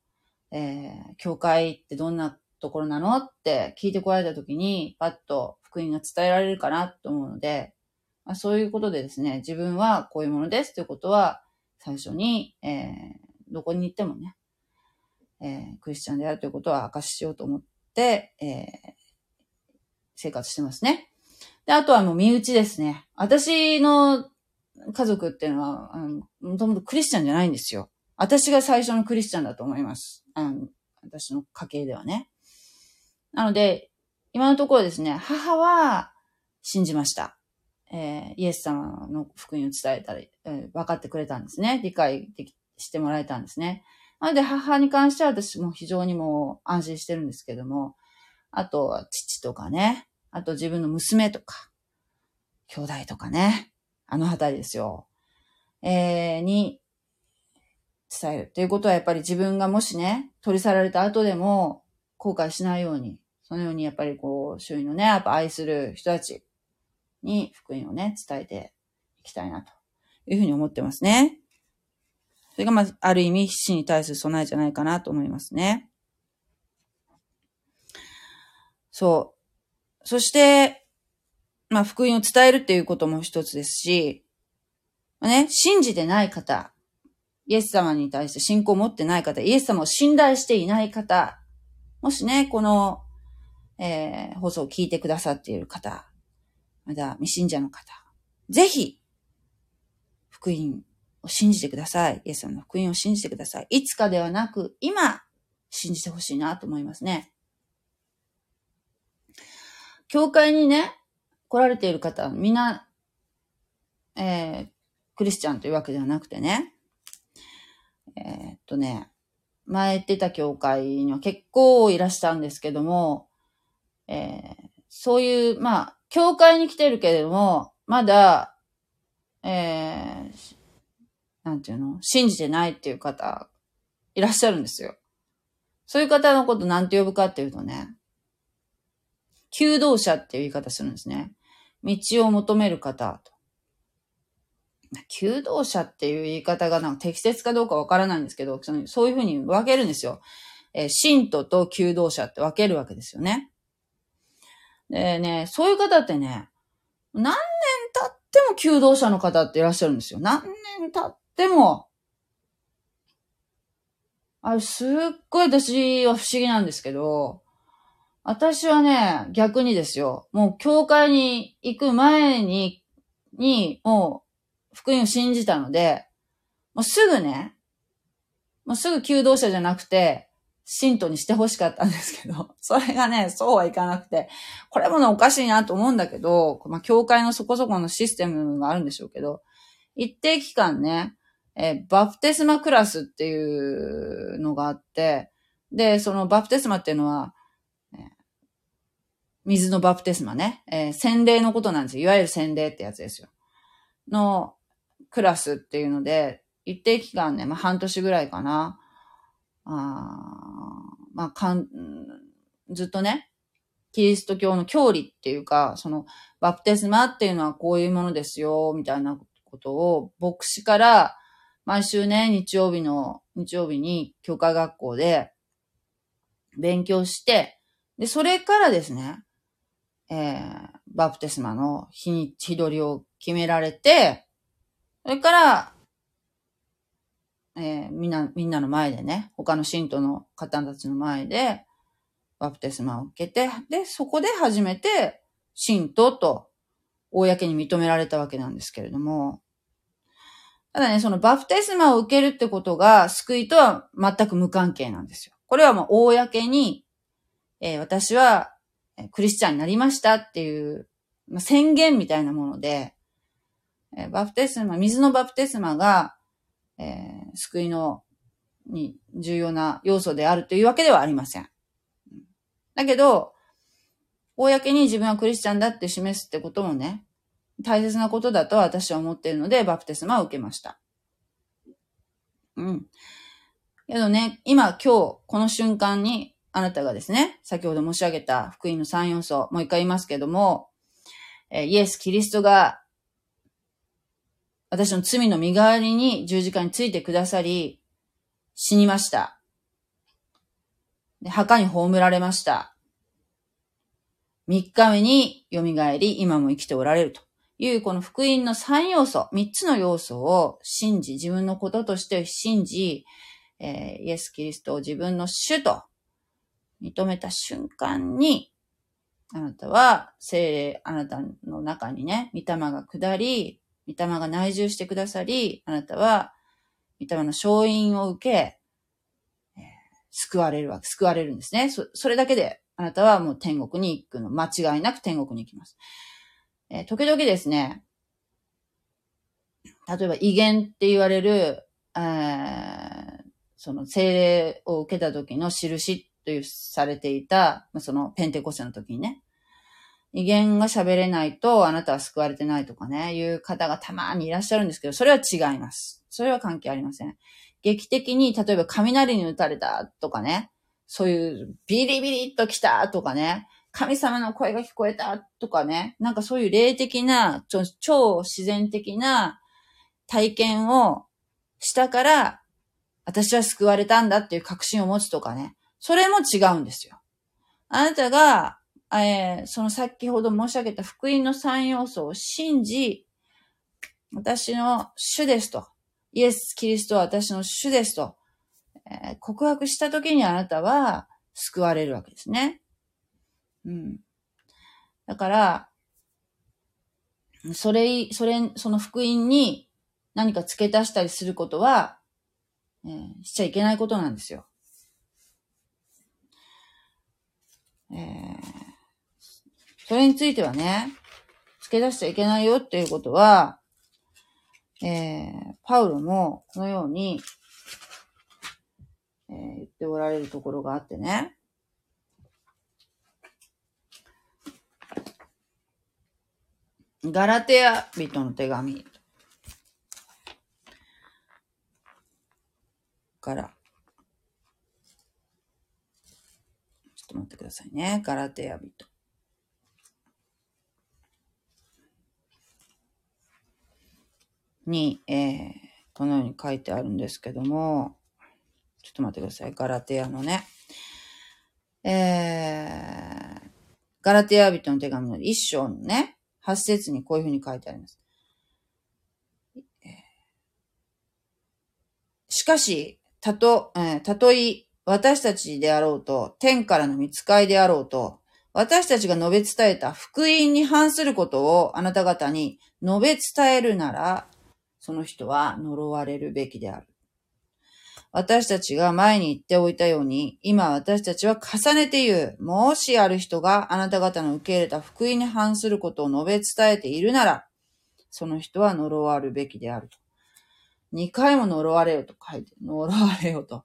えー、教会ってどんなところなのって聞いてこられた時に、パッと福音が伝えられるかなと思うので、まあ、そういうことでですね、自分はこういうものですということは、最初に、えー、どこに行ってもね、えー、クリスチャンであるということは明かししようと思って、えー、生活してますね。で、あとはもう身内ですね。私の家族っていうのは、もともとクリスチャンじゃないんですよ。私が最初のクリスチャンだと思います。あの私の家系ではね。なので、今のところですね、母は信じました。えー、イエス様の福音を伝えたり、えー、分かってくれたんですね。理解できしてもらえたんですね。なので、母に関しては私も非常にもう安心してるんですけども、あとは父とかね、あと自分の娘とか、兄弟とかね、あのあたりですよ。えー、に伝える。ということはやっぱり自分がもしね、取り去られた後でも後悔しないように、そのようにやっぱりこう、周囲のね、やっぱ愛する人たちに福音をね、伝えていきたいなというふうに思ってますね。それがまず、ある意味、死に対する備えじゃないかなと思いますね。そう。そして、まあ、福音を伝えるっていうことも一つですし、まあ、ね、信じてない方、イエス様に対して信仰を持ってない方、イエス様を信頼していない方、もしね、この、えー、放送を聞いてくださっている方、また未信者の方、ぜひ、福音を信じてください。イエス様の福音を信じてください。いつかではなく、今、信じてほしいなと思いますね。教会にね、来られている方、みんな、えー、クリスチャンというわけではなくてね、えー、っとね、前言ってた教会には結構いらしゃるんですけども、えー、そういう、まあ、教会に来てるけれども、まだ、えー、なんていうの？信じてないっていう方、いらっしゃるんですよ。そういう方のことなんて呼ぶかっていうとね、求道者っていう言い方するんですね。道を求める方と。求道者っていう言い方がなんか適切かどうかわからないんですけど、そういうふうに分けるんですよ。えー、信徒と求道者って分けるわけですよね。でね、そういう方ってね、何年経っても求道者の方っていらっしゃるんですよ。何年経っても。あれ、すっごい私は不思議なんですけど、私はね、逆にですよ。もう教会に行く前に、に、もう福音を信じたので、もうすぐね、もうすぐ求道者じゃなくて、信徒にしてほしかったんですけど、それがね、そうはいかなくて、これもね、おかしいなと思うんだけど、まあ、教会のそこそこのシステムがあるんでしょうけど、一定期間ね、えバプテスマクラスっていうのがあって、で、そのバプテスマっていうのは、え水のバプテスマね、えー、洗礼のことなんですよ。いわゆる洗礼ってやつですよ。のクラスっていうので、一定期間ね、まあ半年ぐらいかな。あまあかん、ずっとね、キリスト教の教理っていうか、その、バプテスマっていうのはこういうものですよ、みたいなことを、牧師から毎週ね、日曜日の、日曜日に教会学校で勉強して、で、それからですね、えー、バプテスマの日に、日取りを決められて、それから、えー、みんな、みんなの前でね、他の信徒の方たちの前で、バプテスマを受けて、で、そこで初めて、信徒と、公に認められたわけなんですけれども、ただね、そのバプテスマを受けるってことが救いとは全く無関係なんですよ。これはもう公に、えー、私はクリスチャンになりましたっていう、まあ、宣言みたいなもので、えバプテスマ、水のバプテスマが、えー、救いの、に重要な要素であるというわけではありません。だけど、公に自分はクリスチャンだって示すってこともね、大切なことだと私は思っているので、バプテスマを受けました。うん。けどね、今、今日、この瞬間に、あなたがですね、先ほど申し上げた福音の3要素、もう一回言いますけども、えイエス・キリストが私の罪の身代わりに十字架についてくださり、死にました。で墓に葬られました。三日目に蘇り、今も生きておられるという、この福音の三要素、三つの要素を信じ、自分のこととして信じ、えー、イエス・キリストを自分の主と認めた瞬間に、あなたは精霊、あなたの中にね、御霊が下り、御霊が内住してくださり、あなたは御霊の勝因を受け、えー、救われるわけ、救われるんですね。そ、それだけで、あなたはもう天国に行くの。間違いなく天国に行きます。えー、時々ですね、例えば威厳って言われる、えー、その精霊を受けた時の印というされていた、そのペンテコスの時にね、威厳が喋れないとあなたは救われてないとかね、いう方がたまにいらっしゃるんですけど、それは違います。それは関係ありません。劇的に、例えば雷に打たれたとかね、そういうビリビリっと来たとかね、神様の声が聞こえたとかね、なんかそういう霊的な、超自然的な体験をしたから、私は救われたんだっていう確信を持つとかね。それも違うんですよ。あなたが、えー、その先ほど申し上げた福音の三要素を信じ、私の主ですと。イエス・キリストは私の主ですと。えー、告白した時にあなたは救われるわけですね。うん。だから、それ、それ、その福音に何か付け足したりすることは、えー、しちゃいけないことなんですよ。えー、それについてはね、付け出しちゃいけないよっていうことは、えー、パウロもこのように、えー、言っておられるところがあってね。ガラテア人の手紙から、ちょっと待ってくださいね。ガラテア人。に、えー、このように書いてあるんですけども、ちょっと待ってください。ガラテアのね。えー、ガラテア人の手紙の一章のね、八節にこういうふうに書いてあります。しかし、たと、えー、たとえ私たちであろうと、天からの見つかいであろうと、私たちが述べ伝えた福音に反することをあなた方に述べ伝えるなら、その人は呪われるべきである。私たちが前に言っておいたように、今私たちは重ねて言う。もしある人があなた方の受け入れた福音に反することを述べ伝えているなら、その人は呪わるべきであると。二回も呪われよと書いて、呪われよと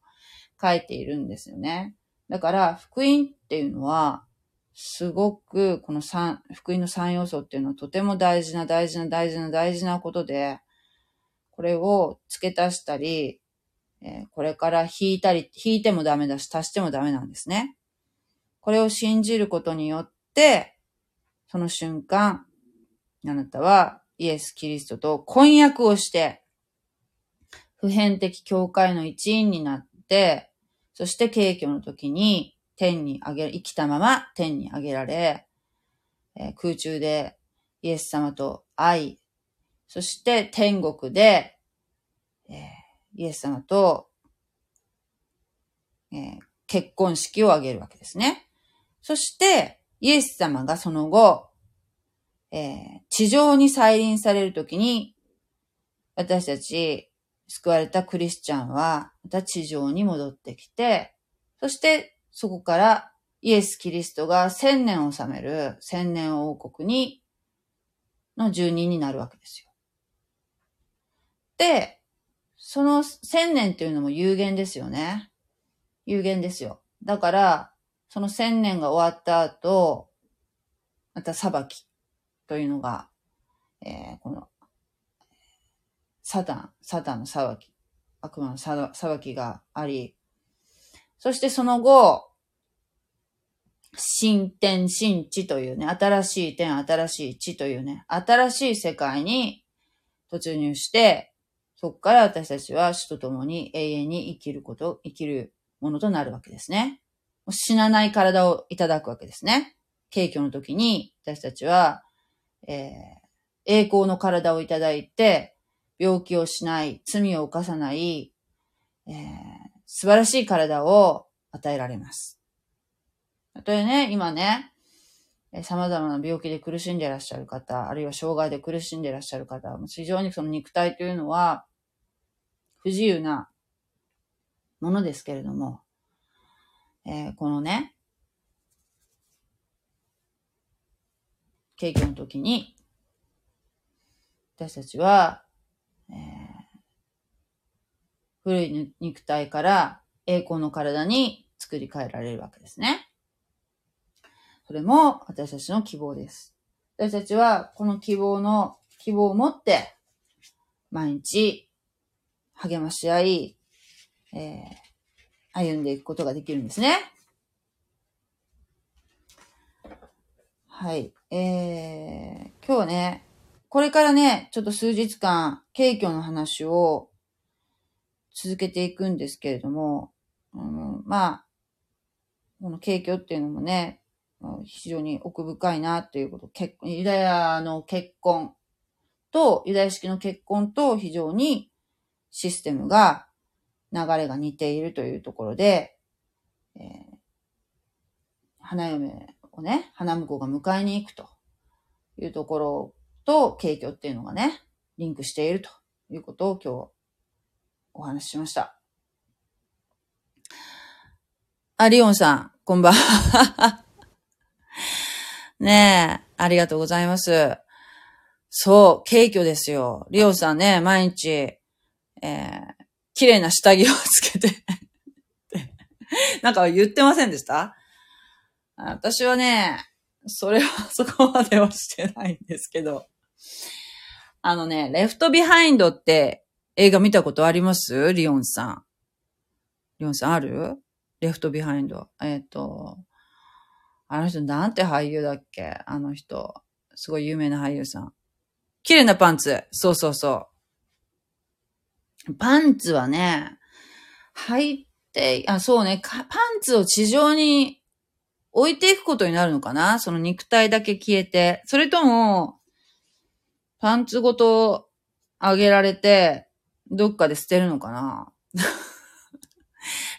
書いているんですよね。だから、福音っていうのは、すごく、この三、福音の三要素っていうのはとても大事な大事な大事な大事なことで、これを付け足したり、え、これから引いたり、引いてもダメだし、足してもダメなんですね。これを信じることによって、その瞬間、あなたはイエス・キリストと婚約をして、普遍的教会の一員になって、そして敬虚の時に天に上げ、生きたまま天に上げられ、え、空中でイエス様と会い、そして天国で、えー、イエス様と、えー、結婚式を挙げるわけですね。そして、イエス様がその後、えー、地上に再臨されるときに、私たち救われたクリスチャンは、また地上に戻ってきて、そしてそこからイエス・キリストが千年を治める千年王国に、の住人になるわけですよ。で、その千年っていうのも有限ですよね。有限ですよ。だから、その千年が終わった後、また裁きというのが、えー、この、サタン、サタンの裁き、悪魔の裁きがあり、そしてその後、新天新地というね、新しい天、新しい地というね、新しい世界に突入して、そこから私たちは死と共に永遠に生きること、生きるものとなるわけですね。死なない体をいただくわけですね。敬虚の時に私たちは、えー、栄光の体をいただいて、病気をしない、罪を犯さない、えー、素晴らしい体を与えられます。たえね、今ね、様々な病気で苦しんでいらっしゃる方、あるいは障害で苦しんでいらっしゃる方、非常にその肉体というのは、不自由なものですけれども、えー、このね、景気の時に、私たちは、えー、古い肉体から栄光の体に作り変えられるわけですね。それも私たちの希望です。私たちはこの希望の、希望を持って、毎日励まし合い、えー、歩んでいくことができるんですね。はい。えー、今日はね、これからね、ちょっと数日間、景挙の話を続けていくんですけれども、うん、まあ、この景挙っていうのもね、非常に奥深いなということ、結ユダヤの結婚と、ユダヤ式の結婚と非常にシステムが、流れが似ているというところで、えー、花嫁をね、花婿が迎えに行くというところと、景挙っていうのがね、リンクしているということを今日お話ししました。あ、リオンさん、こんばんは。ねえ、ありがとうございます。そう、軽挙ですよ。リオンさんね、毎日、えー、綺麗な下着をつけて なんか言ってませんでした？私はね、それはそこまではしてないんですけど。あのね、 Left Behind って映画見たことあります？リオンさん。リオンさんある？ Left Behind。えっ、ー、と、あの人なんて俳優だっけ？あの人。すごい有名な俳優さん。綺麗なパンツ。そうそうそう。パンツはね、履いて、あ、そうね、パンツを地上に置いていくことになるのかな？その肉体だけ消えて。それとも、パンツごと上げられて、どっかで捨てるのかな？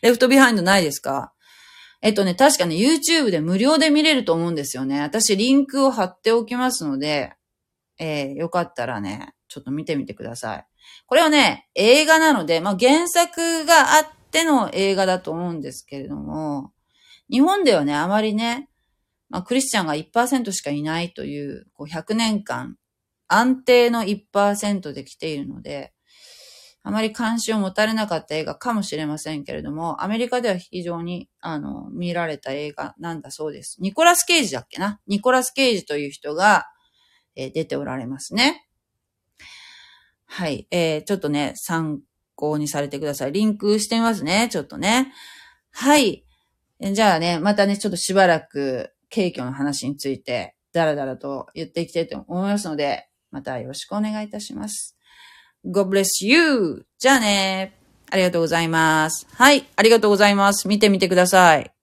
Left Behind ないですか？えっとね、確かね、YouTube で無料で見れると思うんですよね。私、リンクを貼っておきますので、えー、よかったらね、ちょっと見てみてください。これはね、映画なので、まあ、原作があっての映画だと思うんですけれども、日本ではね、あまりね、まあ、クリスチャンが1%しかいないという、こう100年間安定の1%で来ているので、あまり関心を持たれなかった映画かもしれませんけれども、アメリカでは非常に、あの、見られた映画なんだそうです。ニコラス・ケイジだっけな？ニコラス・ケイジという人が、えー、出ておられますね。はい。えー、ちょっとね、参考にされてください。リンクしてみますね。ちょっとね。はい。じゃあね、またね、ちょっとしばらく、景挙の話について、だらだらと言っていきたいと思いますので、またよろしくお願いいたします。God bless you! じゃあね。ありがとうございます。はい、ありがとうございます。見てみてください。